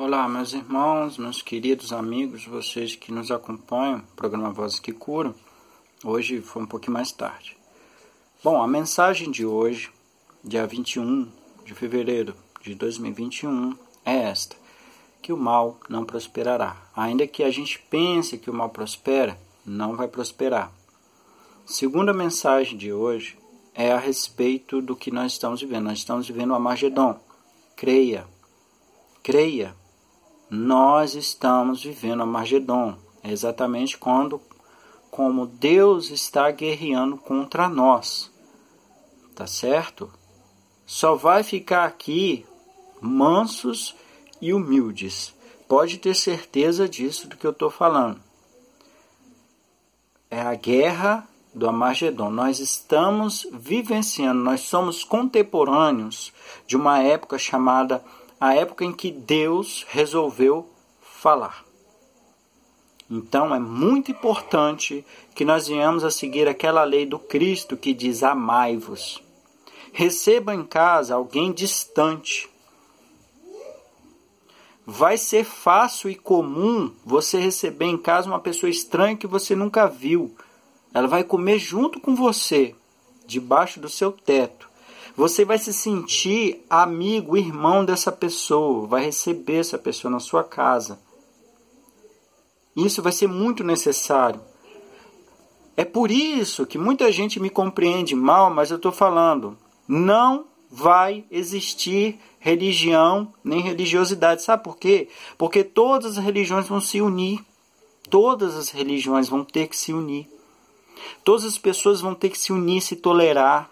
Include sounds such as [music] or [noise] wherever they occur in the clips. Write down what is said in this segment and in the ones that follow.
Olá, meus irmãos, meus queridos amigos, vocês que nos acompanham, programa Vozes que Curam. Hoje foi um pouquinho mais tarde. Bom, a mensagem de hoje, dia 21 de fevereiro de 2021, é esta: que o mal não prosperará. Ainda que a gente pense que o mal prospera, não vai prosperar. Segunda mensagem de hoje é a respeito do que nós estamos vivendo. Nós estamos vivendo o Amagedon. Creia, creia, nós estamos vivendo a Margedon. É exatamente quando como Deus está guerreando contra nós. Tá certo? Só vai ficar aqui mansos e humildes. Pode ter certeza disso do que eu estou falando. É a guerra do Amagedon. Nós estamos vivenciando, nós somos contemporâneos de uma época chamada a época em que Deus resolveu falar. Então é muito importante que nós venhamos a seguir aquela lei do Cristo que diz: amai-vos. Receba em casa alguém distante. Vai ser fácil e comum você receber em casa uma pessoa estranha que você nunca viu. Ela vai comer junto com você, debaixo do seu teto. Você vai se sentir amigo, irmão dessa pessoa, vai receber essa pessoa na sua casa. Isso vai ser muito necessário. É por isso que muita gente me compreende mal, mas eu estou falando, não vai existir religião nem religiosidade. Sabe por quê? Porque todas as religiões vão se unir. Todas as religiões vão ter que se unir. Todas as pessoas vão ter que se unir, se tolerar.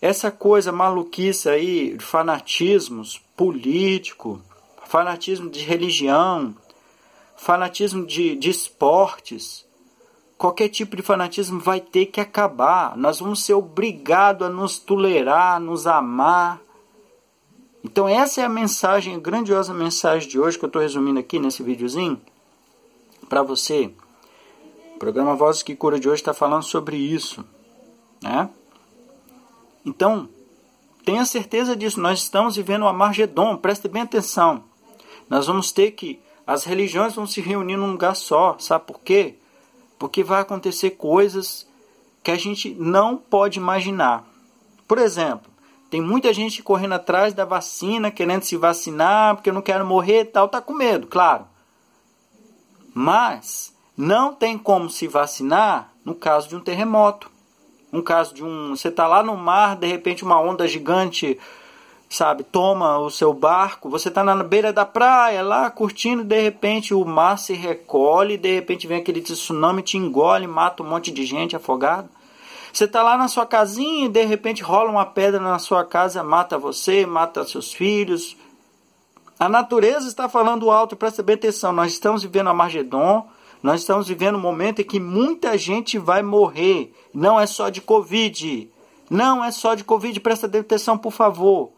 Essa coisa maluquice aí, fanatismos político, fanatismo de religião, fanatismo de, de esportes, qualquer tipo de fanatismo vai ter que acabar. Nós vamos ser obrigados a nos tolerar, a nos amar. Então essa é a mensagem, a grandiosa mensagem de hoje que eu estou resumindo aqui nesse videozinho para você. O programa Vozes que Cura de hoje está falando sobre isso, né? Então, tenha certeza disso. Nós estamos vivendo uma Margedon. Preste bem atenção. Nós vamos ter que. As religiões vão se reunir num lugar só. Sabe por quê? Porque vai acontecer coisas que a gente não pode imaginar. Por exemplo, tem muita gente correndo atrás da vacina, querendo se vacinar, porque eu não quero morrer e tal, tá com medo, claro. Mas não tem como se vacinar no caso de um terremoto um caso de um. Você está lá no mar, de repente uma onda gigante, sabe, toma o seu barco, você está na beira da praia, lá curtindo, de repente o mar se recolhe, de repente vem aquele tsunami, te engole, mata um monte de gente afogado. Você está lá na sua casinha e de repente rola uma pedra na sua casa, mata você, mata seus filhos. A natureza está falando alto, presta bem atenção. Nós estamos vivendo a Margedon, nós estamos vivendo um momento em que muita gente vai morrer. Não é só de Covid. Não é só de Covid. Presta atenção, por favor.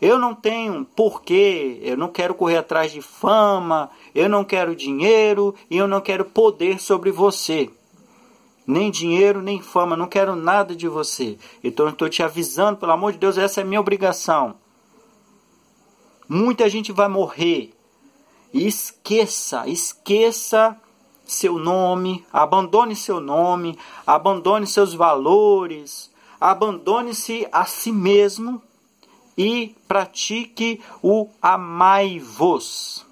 Eu não tenho porquê, eu não quero correr atrás de fama, eu não quero dinheiro e eu não quero poder sobre você. Nem dinheiro, nem fama, não quero nada de você. Então eu estou te avisando, pelo amor de Deus, essa é minha obrigação. Muita gente vai morrer. Esqueça, esqueça seu nome, abandone seu nome, abandone seus valores, abandone-se a si mesmo e pratique o amai-vos.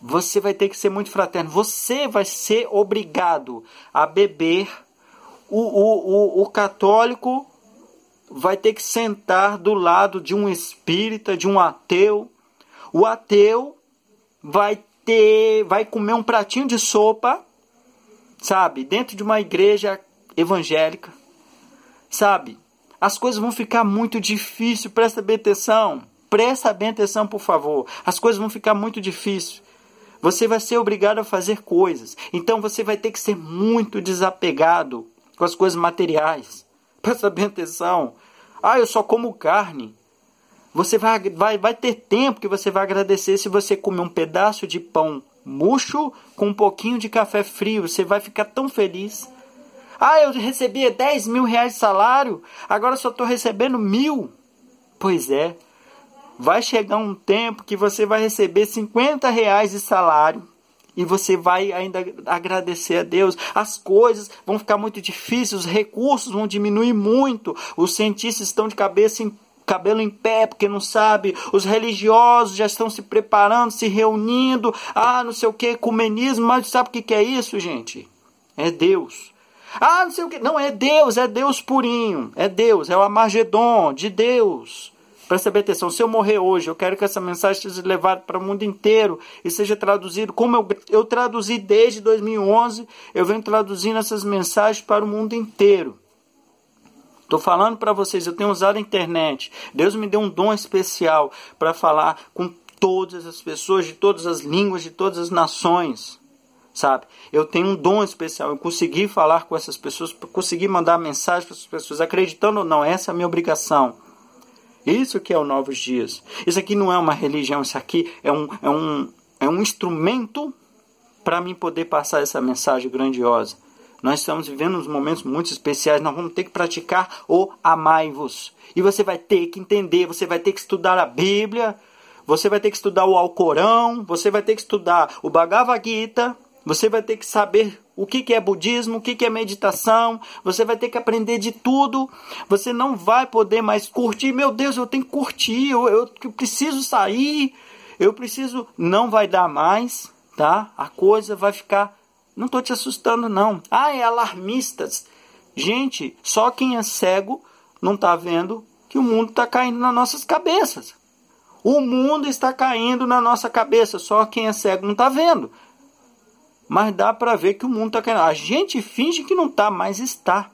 Você vai ter que ser muito fraterno. Você vai ser obrigado a beber. O, o, o, o católico vai ter que sentar do lado de um espírita, de um ateu. O ateu vai ter, vai comer um pratinho de sopa, sabe, dentro de uma igreja evangélica, sabe? As coisas vão ficar muito difíceis, presta bem atenção. Presta bem atenção, por favor. As coisas vão ficar muito difíceis. Você vai ser obrigado a fazer coisas. Então você vai ter que ser muito desapegado com as coisas materiais. [laughs] Presta bem atenção. Ah, eu só como carne. Você vai, vai, vai ter tempo que você vai agradecer se você comer um pedaço de pão murcho com um pouquinho de café frio. Você vai ficar tão feliz. Ah, eu recebia 10 mil reais de salário, agora só estou recebendo mil. Pois é. Vai chegar um tempo que você vai receber 50 reais de salário e você vai ainda agradecer a Deus. As coisas vão ficar muito difíceis, os recursos vão diminuir muito. Os cientistas estão de cabeça em cabelo em pé, porque não sabe. Os religiosos já estão se preparando, se reunindo. Ah, não sei o que, ecumenismo. Mas sabe o que, é isso, gente? É Deus. Ah, não sei o que. Não, é Deus, é Deus purinho. É Deus, é o Amargedon de Deus. Presta bem atenção, se eu morrer hoje, eu quero que essa mensagem seja levada para o mundo inteiro e seja traduzido, como eu, eu traduzi desde 2011, eu venho traduzindo essas mensagens para o mundo inteiro. Estou falando para vocês, eu tenho usado a internet. Deus me deu um dom especial para falar com todas as pessoas de todas as línguas, de todas as nações. Sabe? Eu tenho um dom especial. Eu consegui falar com essas pessoas, consegui mandar mensagem para essas pessoas, acreditando ou não, essa é a minha obrigação. Isso que é o Novos Dias. Isso aqui não é uma religião, isso aqui é um, é um, é um instrumento para mim poder passar essa mensagem grandiosa. Nós estamos vivendo uns momentos muito especiais, nós vamos ter que praticar o amai-vos. E você vai ter que entender, você vai ter que estudar a Bíblia, você vai ter que estudar o Alcorão, você vai ter que estudar o Bhagavad Gita, você vai ter que saber o que, é budismo, o que, é meditação. Você vai ter que aprender de tudo. Você não vai poder mais curtir. Meu Deus, eu tenho que curtir. Eu, eu, eu preciso sair. Eu preciso. Não vai dar mais, tá? A coisa vai ficar. Não estou te assustando, não. Ah, é alarmistas. Gente, só quem é cego não está vendo que o mundo está caindo nas nossas cabeças. O mundo está caindo na nossa cabeça. Só quem é cego não está vendo mas dá para ver que o mundo está caindo. A gente finge que não está, mas está.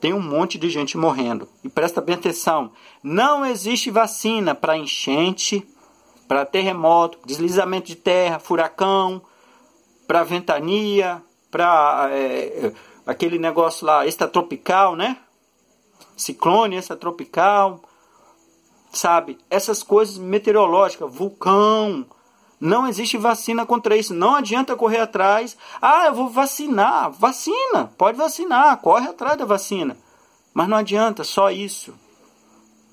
Tem um monte de gente morrendo. E presta bem atenção: não existe vacina para enchente, para terremoto, deslizamento de terra, furacão, para ventania, para é, aquele negócio lá extratropical, né? Ciclone extratropical, sabe? Essas coisas meteorológicas, vulcão, não existe vacina contra isso. Não adianta correr atrás. Ah, eu vou vacinar. Vacina. Pode vacinar. Corre atrás da vacina. Mas não adianta só isso.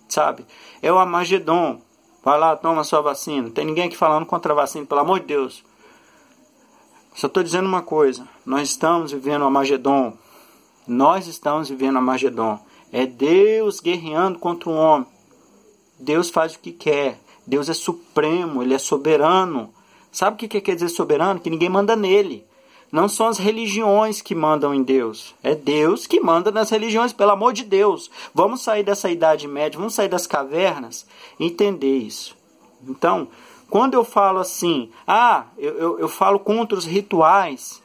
Sabe? É o Amagedon. Vai lá, toma sua vacina. Tem ninguém aqui falando contra a vacina, pelo amor de Deus. Só estou dizendo uma coisa. Nós estamos vivendo o Amagedon. Nós estamos vivendo o Amagedon. É Deus guerreando contra o homem. Deus faz o que quer. Deus é supremo, ele é soberano. Sabe o que quer dizer soberano? Que ninguém manda nele. Não são as religiões que mandam em Deus. É Deus que manda nas religiões, pelo amor de Deus. Vamos sair dessa Idade Média, vamos sair das cavernas e entender isso. Então, quando eu falo assim, ah, eu, eu, eu falo contra os rituais.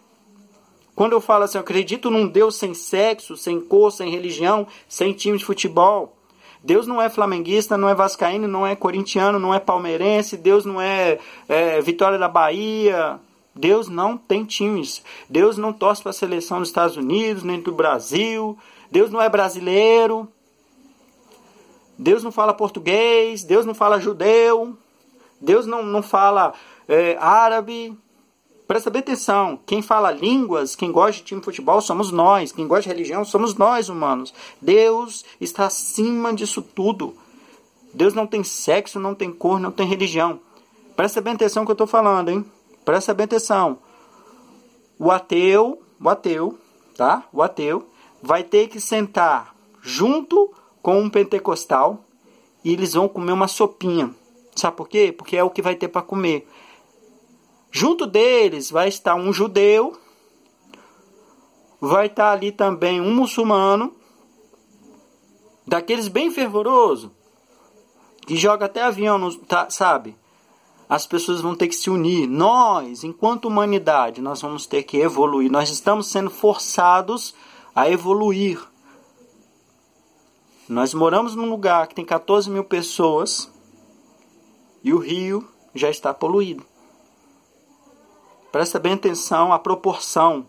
Quando eu falo assim, eu acredito num Deus sem sexo, sem cor, sem religião, sem time de futebol. Deus não é flamenguista, não é vascaíno, não é corintiano, não é palmeirense, Deus não é, é Vitória da Bahia. Deus não tem times. Deus não torce para a seleção dos Estados Unidos, nem do Brasil. Deus não é brasileiro. Deus não fala português. Deus não fala judeu. Deus não, não fala é, árabe. Presta bem atenção. Quem fala línguas, quem gosta de time de futebol, somos nós. Quem gosta de religião, somos nós, humanos. Deus está acima disso tudo. Deus não tem sexo, não tem cor, não tem religião. Presta bem atenção que eu estou falando, hein? Presta bem atenção. O ateu, o ateu, tá? O ateu vai ter que sentar junto com um pentecostal e eles vão comer uma sopinha. Sabe por quê? Porque é o que vai ter para comer. Junto deles vai estar um judeu, vai estar ali também um muçulmano, daqueles bem fervoroso, que joga até avião, no, tá, sabe? As pessoas vão ter que se unir. Nós, enquanto humanidade, nós vamos ter que evoluir. Nós estamos sendo forçados a evoluir. Nós moramos num lugar que tem 14 mil pessoas e o rio já está poluído. Presta bem atenção à proporção.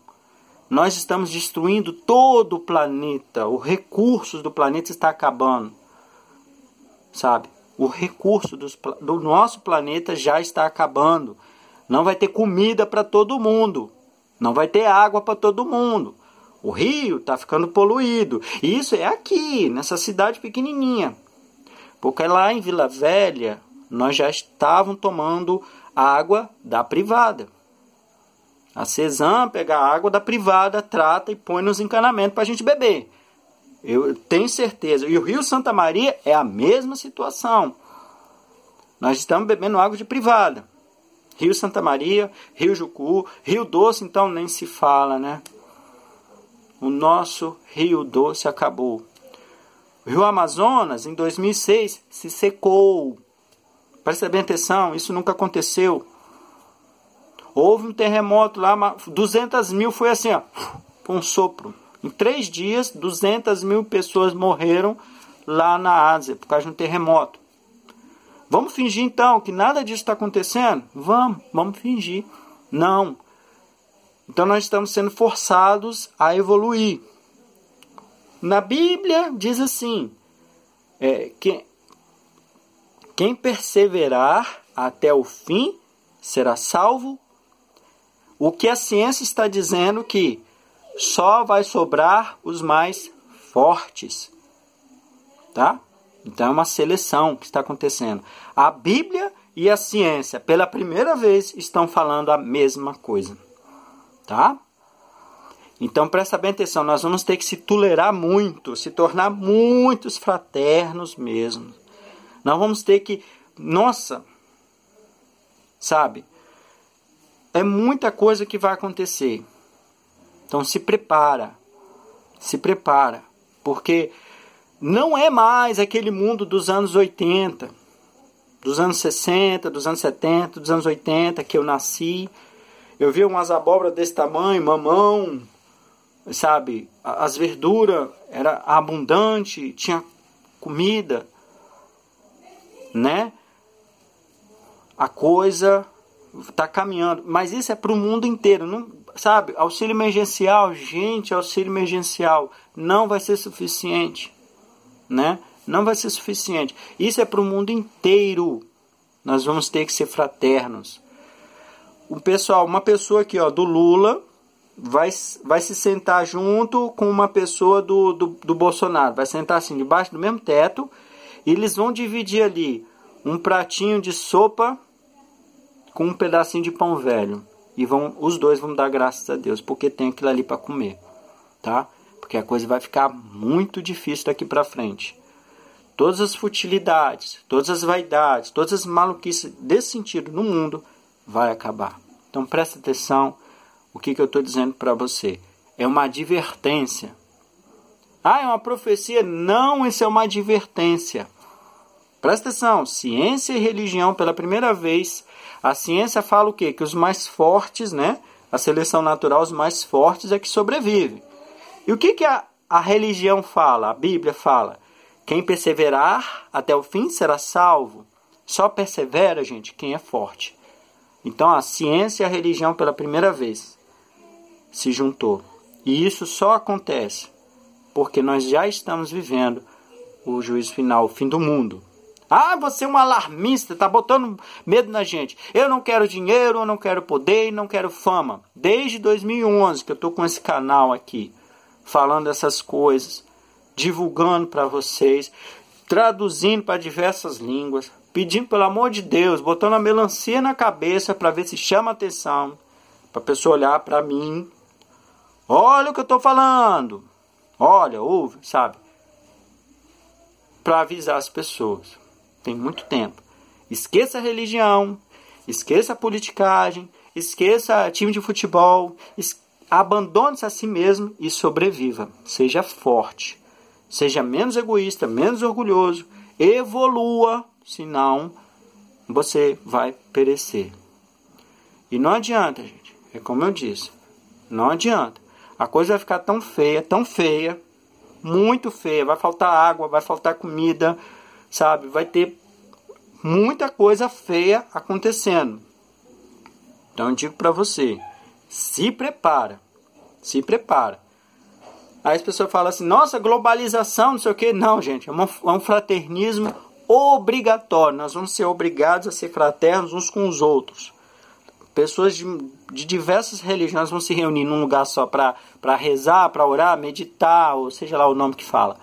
Nós estamos destruindo todo o planeta. Os recursos do planeta está acabando. Sabe? O recurso dos, do nosso planeta já está acabando. Não vai ter comida para todo mundo. Não vai ter água para todo mundo. O rio está ficando poluído. Isso é aqui, nessa cidade pequenininha. Porque lá em Vila Velha, nós já estavam tomando água da privada. A Cesam pega a água da privada, trata e põe nos encanamentos para a gente beber. Eu tenho certeza. E o Rio Santa Maria é a mesma situação. Nós estamos bebendo água de privada. Rio Santa Maria, Rio Jucu, Rio Doce, então nem se fala, né? O nosso Rio Doce acabou. O Rio Amazonas, em 2006, se secou. Presta bem atenção, isso nunca aconteceu. Houve um terremoto lá, 200 mil foi assim, ó, um sopro. Em três dias, 200 mil pessoas morreram lá na Ásia por causa de um terremoto. Vamos fingir então que nada disso está acontecendo? Vamos, vamos fingir. Não. Então nós estamos sendo forçados a evoluir. Na Bíblia diz assim: é, que, quem perseverar até o fim será salvo. O que a ciência está dizendo que só vai sobrar os mais fortes. Tá? Então é uma seleção que está acontecendo. A Bíblia e a ciência, pela primeira vez, estão falando a mesma coisa. Tá? Então presta bem atenção, nós vamos ter que se tolerar muito, se tornar muitos fraternos mesmo. Nós vamos ter que, nossa, sabe? É muita coisa que vai acontecer. Então se prepara, se prepara, porque não é mais aquele mundo dos anos 80, dos anos 60, dos anos 70, dos anos 80 que eu nasci. Eu vi umas abóboras desse tamanho, mamão, sabe? As verduras era abundante, tinha comida, né? A coisa está caminhando, mas isso é para o mundo inteiro, não, sabe, auxílio emergencial, gente, auxílio emergencial não vai ser suficiente, né? Não vai ser suficiente. Isso é para o mundo inteiro. Nós vamos ter que ser fraternos. O pessoal, uma pessoa aqui, ó, do Lula, vai, vai se sentar junto com uma pessoa do, do, do Bolsonaro. Vai sentar assim, debaixo do mesmo teto. Eles vão dividir ali um pratinho de sopa com um pedacinho de pão velho e vão os dois vão dar graças a Deus porque tem aquilo ali para comer, tá? Porque a coisa vai ficar muito difícil daqui para frente. Todas as futilidades, todas as vaidades, todas as maluquices desse sentido no mundo vai acabar. Então presta atenção o que, que eu estou dizendo para você. É uma advertência. Ah, é uma profecia? Não, isso é uma advertência. Presta atenção, ciência e religião pela primeira vez a ciência fala o quê? Que os mais fortes, né? A seleção natural, os mais fortes é que sobrevivem. E o que, que a, a religião fala? A Bíblia fala? Quem perseverar até o fim será salvo. Só persevera, gente, quem é forte. Então a ciência e a religião pela primeira vez se juntou. E isso só acontece porque nós já estamos vivendo o juízo final, o fim do mundo. Ah, você é um alarmista, tá botando medo na gente. Eu não quero dinheiro, eu não quero poder, não quero fama. Desde 2011 que eu tô com esse canal aqui, falando essas coisas, divulgando para vocês, traduzindo para diversas línguas, pedindo pelo amor de Deus, botando a melancia na cabeça para ver se chama atenção, para pessoa olhar para mim. Olha o que eu tô falando. Olha, ouve, sabe? Para avisar as pessoas tem muito tempo. Esqueça a religião, esqueça a politicagem, esqueça time de futebol, abandone-se a si mesmo e sobreviva. Seja forte, seja menos egoísta, menos orgulhoso, evolua, senão você vai perecer. E não adianta, gente. É como eu disse, não adianta. A coisa vai ficar tão feia, tão feia, muito feia. Vai faltar água, vai faltar comida, sabe? Vai ter muita coisa feia acontecendo. Então eu digo para você, se prepara, se prepara. Aí as pessoas falam assim, nossa, globalização, não sei o que. Não, gente, é, é um fraternismo obrigatório. Nós vamos ser obrigados a ser fraternos uns com os outros. Pessoas de, de diversas religiões vão se reunir num lugar só para rezar, para orar, meditar, ou seja lá o nome que fala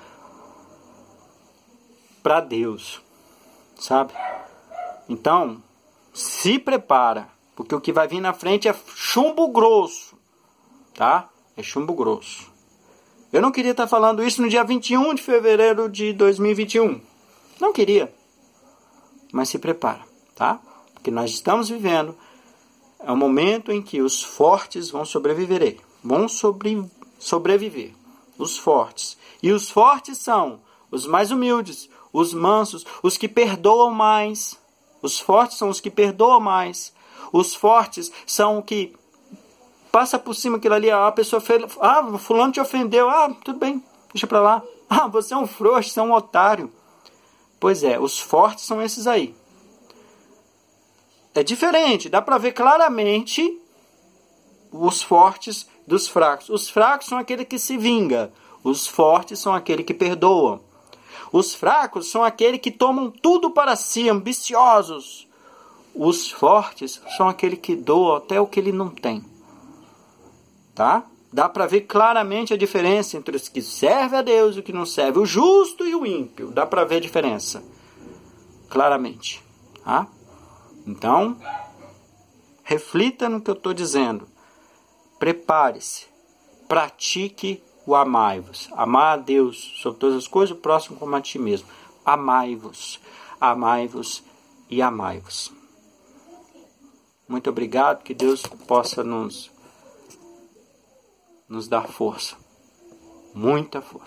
para Deus, sabe? Então, se prepara, porque o que vai vir na frente é chumbo grosso, tá? É chumbo grosso. Eu não queria estar falando isso no dia 21 de fevereiro de 2021. Não queria. Mas se prepara, tá? Porque nós estamos vivendo é um momento em que os fortes vão sobreviver. Vão sobre, sobreviver. Os fortes. E os fortes são os mais humildes, os mansos, os que perdoam mais. Os fortes são os que perdoam mais. Os fortes são o que passa por cima aquilo ali, a pessoa fez, ah, fulano te ofendeu, ah, tudo bem, deixa pra lá. Ah, você é um frouxo, você é um otário. Pois é, os fortes são esses aí. É diferente, dá para ver claramente os fortes dos fracos. Os fracos são aquele que se vinga, os fortes são aquele que perdoam. Os fracos são aqueles que tomam tudo para si, ambiciosos. Os fortes são aquele que doa até o que ele não tem. Tá? Dá para ver claramente a diferença entre os que servem a Deus e o que não serve, o justo e o ímpio. Dá para ver a diferença. Claramente. Tá? Então, reflita no que eu estou dizendo. Prepare-se. Pratique o amai-vos. Amar a Deus sobre todas as coisas, o próximo como a ti mesmo. Amai-vos. Amai-vos e amai-vos. Muito obrigado. Que Deus possa nos, nos dar força. Muita força.